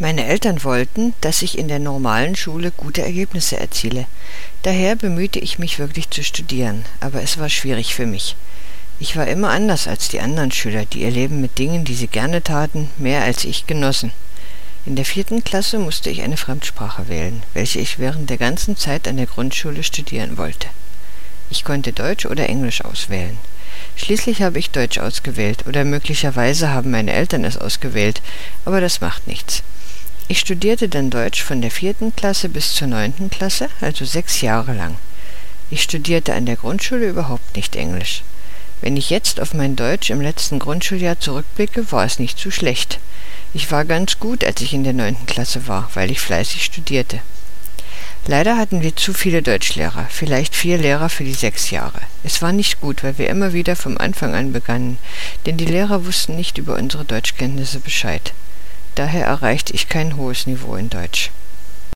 Meine Eltern wollten, dass ich in der normalen Schule gute Ergebnisse erziele. Daher bemühte ich mich wirklich zu studieren, aber es war schwierig für mich. Ich war immer anders als die anderen Schüler, die ihr Leben mit Dingen, die sie gerne taten, mehr als ich genossen. In der vierten Klasse musste ich eine Fremdsprache wählen, welche ich während der ganzen Zeit an der Grundschule studieren wollte. Ich konnte Deutsch oder Englisch auswählen. Schließlich habe ich Deutsch ausgewählt, oder möglicherweise haben meine Eltern es ausgewählt, aber das macht nichts. Ich studierte dann Deutsch von der vierten Klasse bis zur neunten Klasse, also sechs Jahre lang. Ich studierte an der Grundschule überhaupt nicht Englisch. Wenn ich jetzt auf mein Deutsch im letzten Grundschuljahr zurückblicke, war es nicht zu schlecht. Ich war ganz gut, als ich in der neunten Klasse war, weil ich fleißig studierte. Leider hatten wir zu viele Deutschlehrer, vielleicht vier Lehrer für die sechs Jahre. Es war nicht gut, weil wir immer wieder vom Anfang an begannen, denn die Lehrer wussten nicht über unsere Deutschkenntnisse Bescheid. Daher erreichte ich kein hohes Niveau in Deutsch.